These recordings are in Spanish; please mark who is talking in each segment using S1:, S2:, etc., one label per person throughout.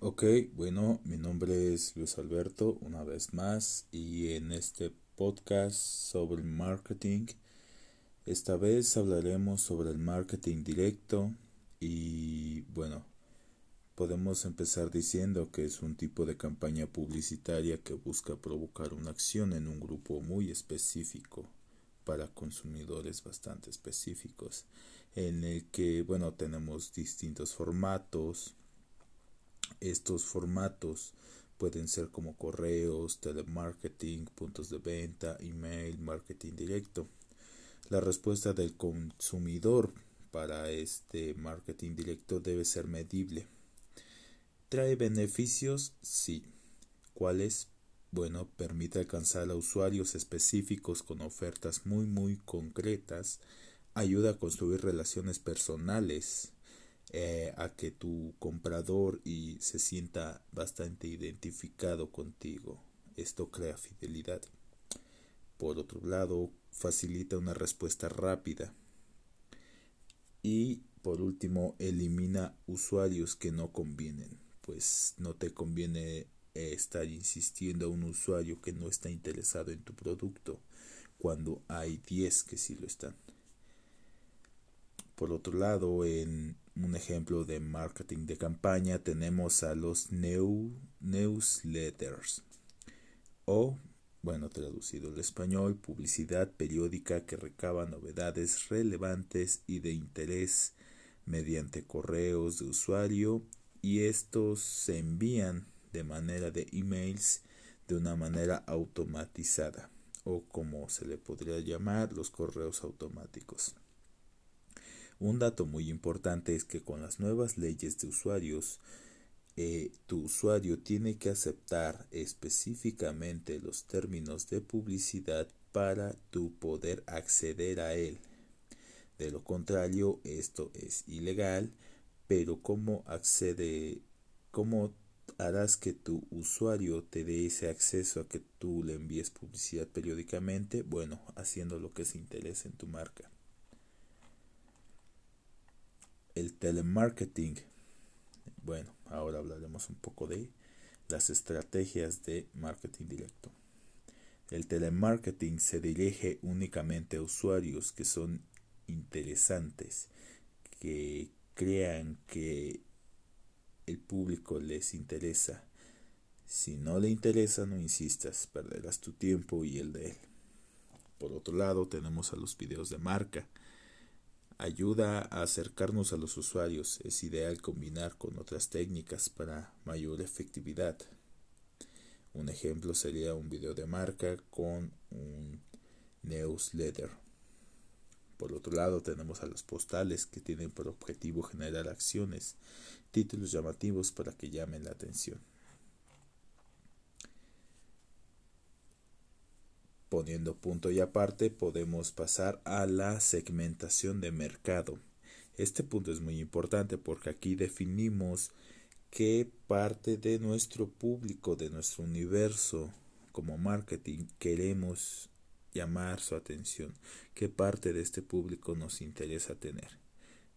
S1: Ok, bueno, mi nombre es Luis Alberto, una vez más, y en este podcast sobre marketing, esta vez hablaremos sobre el marketing directo y bueno, podemos empezar diciendo que es un tipo de campaña publicitaria que busca provocar una acción en un grupo muy específico para consumidores bastante específicos, en el que, bueno, tenemos distintos formatos, estos formatos pueden ser como correos, telemarketing, puntos de venta, email, marketing directo. La respuesta del consumidor para este marketing directo debe ser medible. ¿Trae beneficios? Sí. ¿Cuáles? Bueno, permite alcanzar a usuarios específicos con ofertas muy muy concretas, ayuda a construir relaciones personales, eh, a que tu comprador y se sienta bastante identificado contigo. Esto crea fidelidad. Por otro lado, facilita una respuesta rápida. Y por último, elimina usuarios que no convienen, pues no te conviene eh, estar insistiendo a un usuario que no está interesado en tu producto cuando hay 10 que sí lo están. Por otro lado, en un ejemplo de marketing de campaña tenemos a los newsletters o, bueno, traducido al español, publicidad periódica que recaba novedades relevantes y de interés mediante correos de usuario y estos se envían de manera de emails de una manera automatizada o como se le podría llamar los correos automáticos. Un dato muy importante es que con las nuevas leyes de usuarios, eh, tu usuario tiene que aceptar específicamente los términos de publicidad para tu poder acceder a él. De lo contrario, esto es ilegal, pero ¿cómo accede, cómo harás que tu usuario te dé ese acceso a que tú le envíes publicidad periódicamente? Bueno, haciendo lo que se interesa en tu marca el telemarketing. Bueno, ahora hablaremos un poco de las estrategias de marketing directo. El telemarketing se dirige únicamente a usuarios que son interesantes, que crean que el público les interesa. Si no le interesa, no insistas, perderás tu tiempo y el de él. Por otro lado, tenemos a los videos de marca ayuda a acercarnos a los usuarios. Es ideal combinar con otras técnicas para mayor efectividad. Un ejemplo sería un video de marca con un newsletter. Por otro lado tenemos a los postales que tienen por objetivo generar acciones, títulos llamativos para que llamen la atención. Poniendo punto y aparte, podemos pasar a la segmentación de mercado. Este punto es muy importante porque aquí definimos qué parte de nuestro público, de nuestro universo como marketing queremos llamar su atención, qué parte de este público nos interesa tener.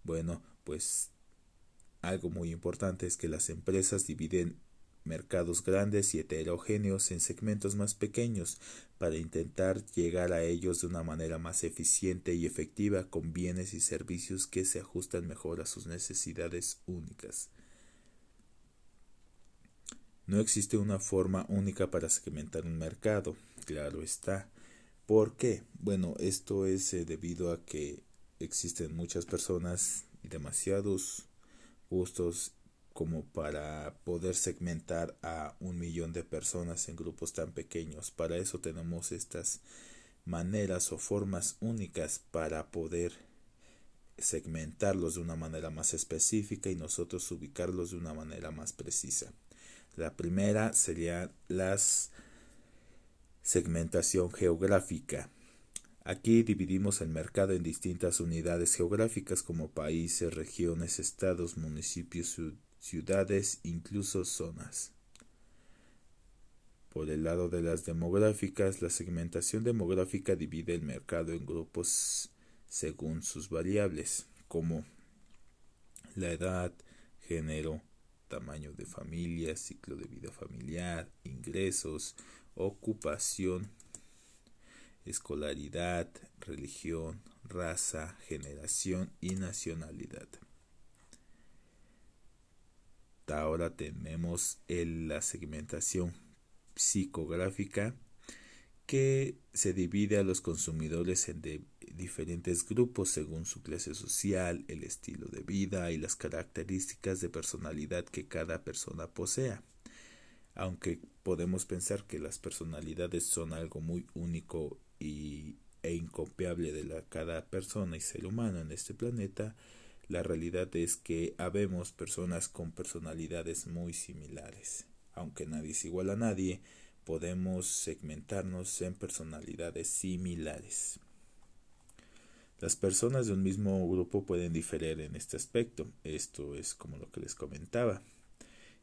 S1: Bueno, pues algo muy importante es que las empresas dividen mercados grandes y heterogéneos en segmentos más pequeños para intentar llegar a ellos de una manera más eficiente y efectiva con bienes y servicios que se ajustan mejor a sus necesidades únicas. No existe una forma única para segmentar un mercado, claro está. ¿Por qué? Bueno, esto es eh, debido a que existen muchas personas y demasiados gustos como para poder segmentar a un millón de personas en grupos tan pequeños. Para eso tenemos estas maneras o formas únicas para poder segmentarlos de una manera más específica y nosotros ubicarlos de una manera más precisa. La primera sería la segmentación geográfica. Aquí dividimos el mercado en distintas unidades geográficas como países, regiones, estados, municipios, ciudades, incluso zonas. Por el lado de las demográficas, la segmentación demográfica divide el mercado en grupos según sus variables, como la edad, género, tamaño de familia, ciclo de vida familiar, ingresos, ocupación, escolaridad, religión, raza, generación y nacionalidad. Ahora tenemos la segmentación psicográfica que se divide a los consumidores en diferentes grupos según su clase social, el estilo de vida y las características de personalidad que cada persona posea. Aunque podemos pensar que las personalidades son algo muy único e incopiable de cada persona y ser humano en este planeta, la realidad es que habemos personas con personalidades muy similares. Aunque nadie es igual a nadie, podemos segmentarnos en personalidades similares. Las personas de un mismo grupo pueden diferir en este aspecto. Esto es como lo que les comentaba.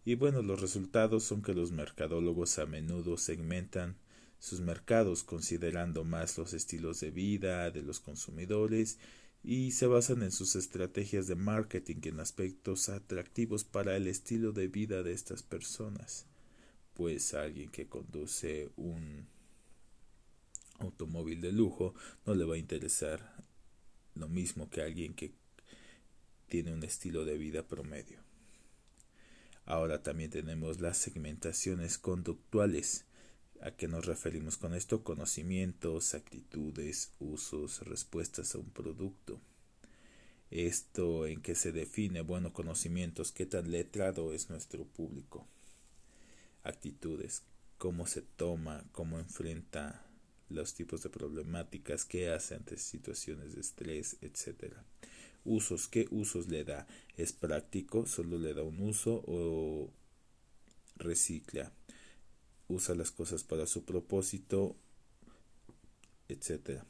S1: Y bueno, los resultados son que los mercadólogos a menudo segmentan sus mercados considerando más los estilos de vida de los consumidores y se basan en sus estrategias de marketing en aspectos atractivos para el estilo de vida de estas personas. Pues alguien que conduce un automóvil de lujo no le va a interesar lo mismo que alguien que tiene un estilo de vida promedio. Ahora también tenemos las segmentaciones conductuales ¿A qué nos referimos con esto? Conocimientos, actitudes, usos, respuestas a un producto. Esto en qué se define, bueno, conocimientos, qué tan letrado es nuestro público. Actitudes, cómo se toma, cómo enfrenta los tipos de problemáticas, qué hace ante situaciones de estrés, etc. Usos, qué usos le da. ¿Es práctico? ¿Solo le da un uso o recicla? Usa las cosas para su propósito, etcétera.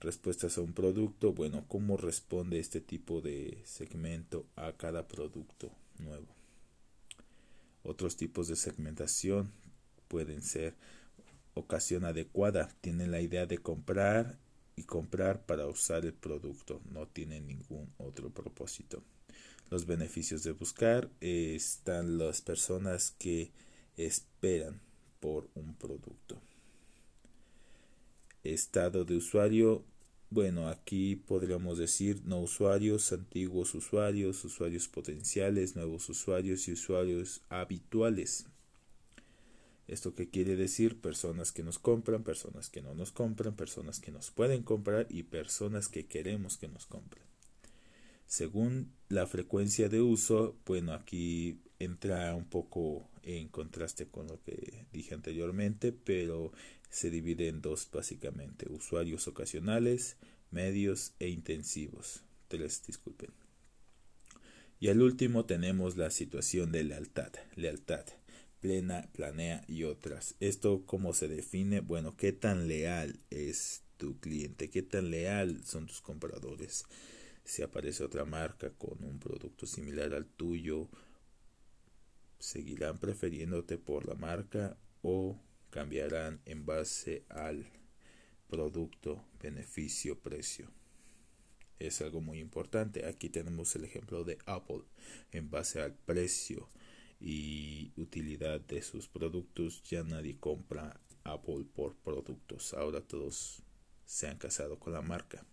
S1: Respuestas a un producto, bueno, ¿cómo responde este tipo de segmento a cada producto nuevo? Otros tipos de segmentación pueden ser ocasión adecuada, tienen la idea de comprar y comprar para usar el producto, no tienen ningún otro propósito. Los beneficios de buscar están las personas que esperan por un producto. Estado de usuario. Bueno, aquí podríamos decir no usuarios, antiguos usuarios, usuarios potenciales, nuevos usuarios y usuarios habituales. ¿Esto qué quiere decir? Personas que nos compran, personas que no nos compran, personas que nos pueden comprar y personas que queremos que nos compren. Según la frecuencia de uso, bueno, aquí entra un poco en contraste con lo que dije anteriormente, pero se divide en dos básicamente, usuarios ocasionales, medios e intensivos. Tres, disculpen. Y al último tenemos la situación de lealtad, lealtad, plena, planea y otras. ¿Esto cómo se define? Bueno, ¿qué tan leal es tu cliente? ¿Qué tan leal son tus compradores? Si aparece otra marca con un producto similar al tuyo, seguirán prefiriéndote por la marca o cambiarán en base al producto, beneficio, precio. Es algo muy importante. Aquí tenemos el ejemplo de Apple en base al precio y utilidad de sus productos. Ya nadie compra Apple por productos. Ahora todos se han casado con la marca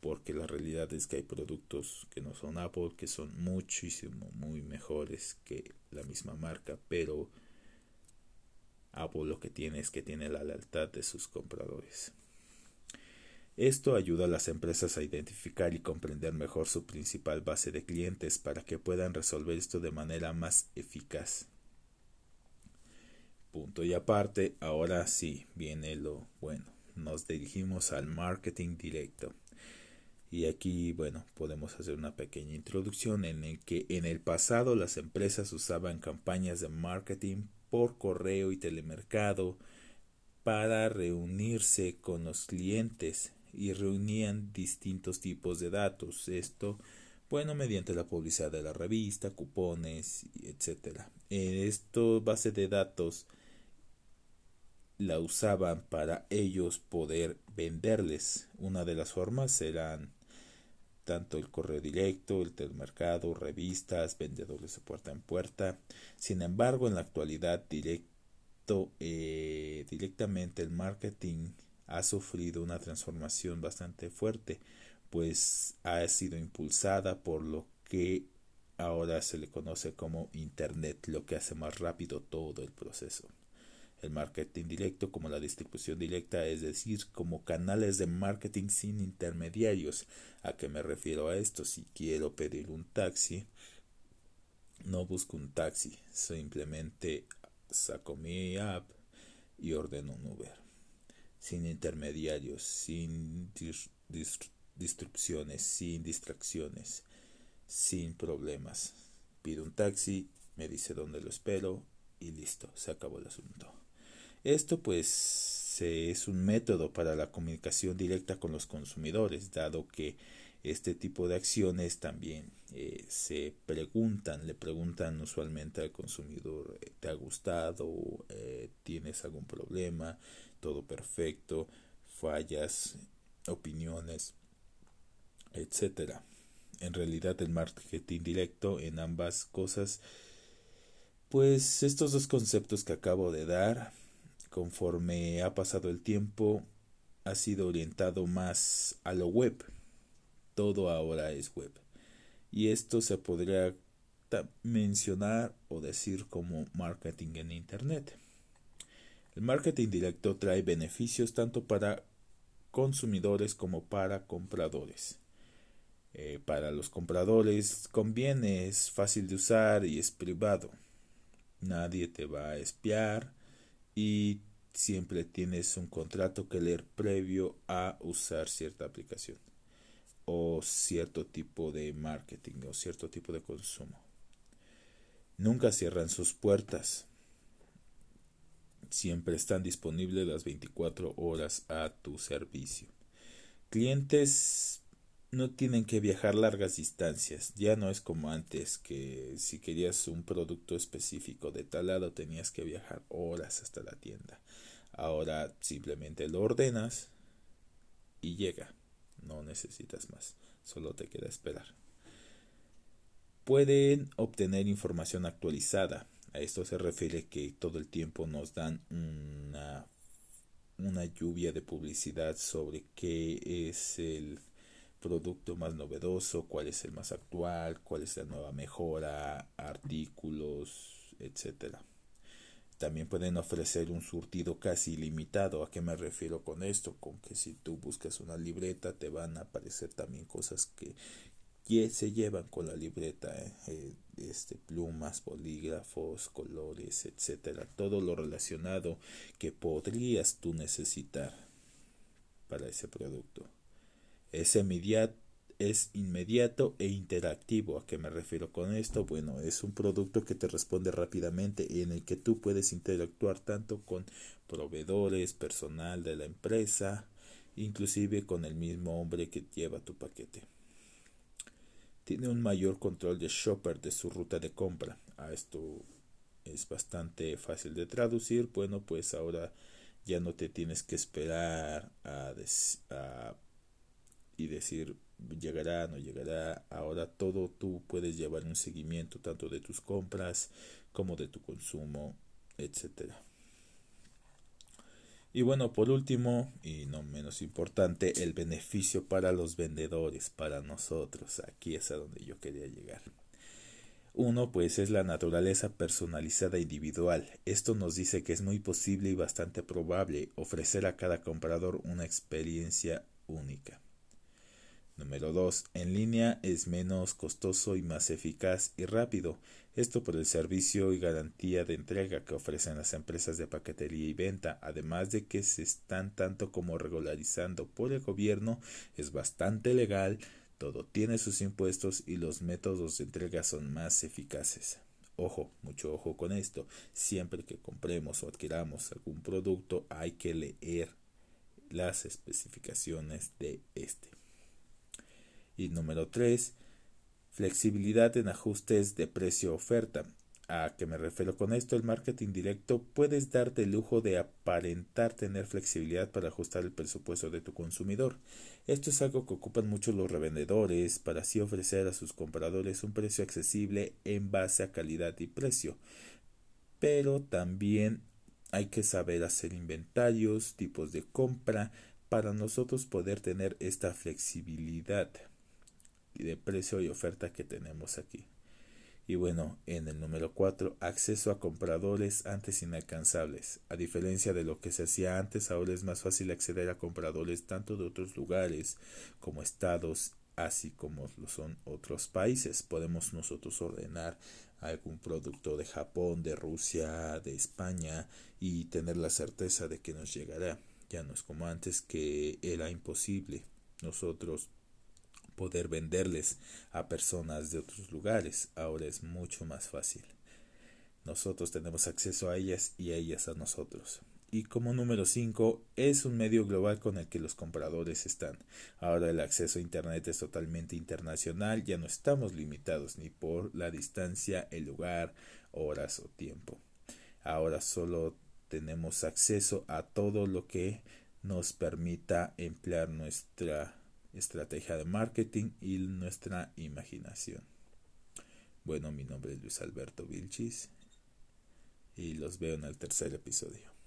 S1: porque la realidad es que hay productos que no son Apple que son muchísimo muy mejores que la misma marca pero Apple lo que tiene es que tiene la lealtad de sus compradores esto ayuda a las empresas a identificar y comprender mejor su principal base de clientes para que puedan resolver esto de manera más eficaz. Punto y aparte, ahora sí viene lo bueno. Nos dirigimos al marketing directo. Y aquí, bueno, podemos hacer una pequeña introducción en el que en el pasado las empresas usaban campañas de marketing por correo y telemercado para reunirse con los clientes y reunían distintos tipos de datos. Esto, bueno, mediante la publicidad de la revista, cupones, etcétera. Esto base de datos la usaban para ellos poder venderles. Una de las formas eran tanto el correo directo, el telemercado, revistas, vendedores de puerta en puerta. Sin embargo, en la actualidad directo, eh, directamente el marketing ha sufrido una transformación bastante fuerte, pues ha sido impulsada por lo que ahora se le conoce como Internet, lo que hace más rápido todo el proceso. El marketing directo como la distribución directa, es decir, como canales de marketing sin intermediarios. ¿A qué me refiero a esto? Si quiero pedir un taxi, no busco un taxi, simplemente saco mi app y ordeno un Uber. Sin intermediarios, sin distracciones, sin distracciones, sin problemas. Pido un taxi, me dice dónde lo espero y listo, se acabó el asunto. Esto pues es un método para la comunicación directa con los consumidores, dado que este tipo de acciones también eh, se preguntan, le preguntan usualmente al consumidor, eh, ¿te ha gustado? Eh, ¿Tienes algún problema? ¿Todo perfecto? ¿Fallas? ¿Opiniones? Etcétera. En realidad el marketing directo en ambas cosas, pues estos dos conceptos que acabo de dar conforme ha pasado el tiempo, ha sido orientado más a lo web. Todo ahora es web. Y esto se podría mencionar o decir como marketing en Internet. El marketing directo trae beneficios tanto para consumidores como para compradores. Eh, para los compradores conviene, es fácil de usar y es privado. Nadie te va a espiar y siempre tienes un contrato que leer previo a usar cierta aplicación o cierto tipo de marketing o cierto tipo de consumo. Nunca cierran sus puertas. Siempre están disponibles las 24 horas a tu servicio. Clientes no tienen que viajar largas distancias. Ya no es como antes que si querías un producto específico de tal lado tenías que viajar horas hasta la tienda. Ahora simplemente lo ordenas y llega. No necesitas más. Solo te queda esperar. Pueden obtener información actualizada. A esto se refiere que todo el tiempo nos dan una, una lluvia de publicidad sobre qué es el producto más novedoso, cuál es el más actual, cuál es la nueva mejora, artículos, etcétera. También pueden ofrecer un surtido casi ilimitado. ¿A qué me refiero con esto? Con que si tú buscas una libreta te van a aparecer también cosas que se llevan con la libreta, ¿eh? Eh, este, plumas, bolígrafos, colores, etcétera, todo lo relacionado que podrías tú necesitar para ese producto. Es inmediato e interactivo. ¿A qué me refiero con esto? Bueno, es un producto que te responde rápidamente y en el que tú puedes interactuar tanto con proveedores, personal de la empresa, inclusive con el mismo hombre que lleva tu paquete. Tiene un mayor control de shopper de su ruta de compra. A esto es bastante fácil de traducir. Bueno, pues ahora ya no te tienes que esperar a y decir llegará, no llegará. Ahora todo tú puedes llevar un seguimiento tanto de tus compras como de tu consumo, etcétera. Y bueno, por último, y no menos importante, el beneficio para los vendedores, para nosotros. Aquí es a donde yo quería llegar. Uno, pues es la naturaleza personalizada individual. Esto nos dice que es muy posible y bastante probable ofrecer a cada comprador una experiencia única. Número 2. En línea es menos costoso y más eficaz y rápido. Esto por el servicio y garantía de entrega que ofrecen las empresas de paquetería y venta, además de que se están tanto como regularizando por el gobierno, es bastante legal, todo tiene sus impuestos y los métodos de entrega son más eficaces. Ojo, mucho ojo con esto. Siempre que compremos o adquiramos algún producto hay que leer las especificaciones de este. Y número 3, flexibilidad en ajustes de precio-oferta. ¿A qué me refiero con esto? El marketing directo puedes darte el lujo de aparentar tener flexibilidad para ajustar el presupuesto de tu consumidor. Esto es algo que ocupan mucho los revendedores para así ofrecer a sus compradores un precio accesible en base a calidad y precio. Pero también hay que saber hacer inventarios, tipos de compra, para nosotros poder tener esta flexibilidad de precio y oferta que tenemos aquí. Y bueno, en el número 4, acceso a compradores antes inalcanzables. A diferencia de lo que se hacía antes, ahora es más fácil acceder a compradores tanto de otros lugares como estados, así como lo son otros países. Podemos nosotros ordenar algún producto de Japón, de Rusia, de España y tener la certeza de que nos llegará. Ya no es como antes que era imposible. Nosotros poder venderles a personas de otros lugares. Ahora es mucho más fácil. Nosotros tenemos acceso a ellas y ellas a nosotros. Y como número 5, es un medio global con el que los compradores están. Ahora el acceso a Internet es totalmente internacional, ya no estamos limitados ni por la distancia, el lugar, horas o tiempo. Ahora solo tenemos acceso a todo lo que nos permita emplear nuestra estrategia de marketing y nuestra imaginación. Bueno, mi nombre es Luis Alberto Vilchis y los veo en el tercer episodio.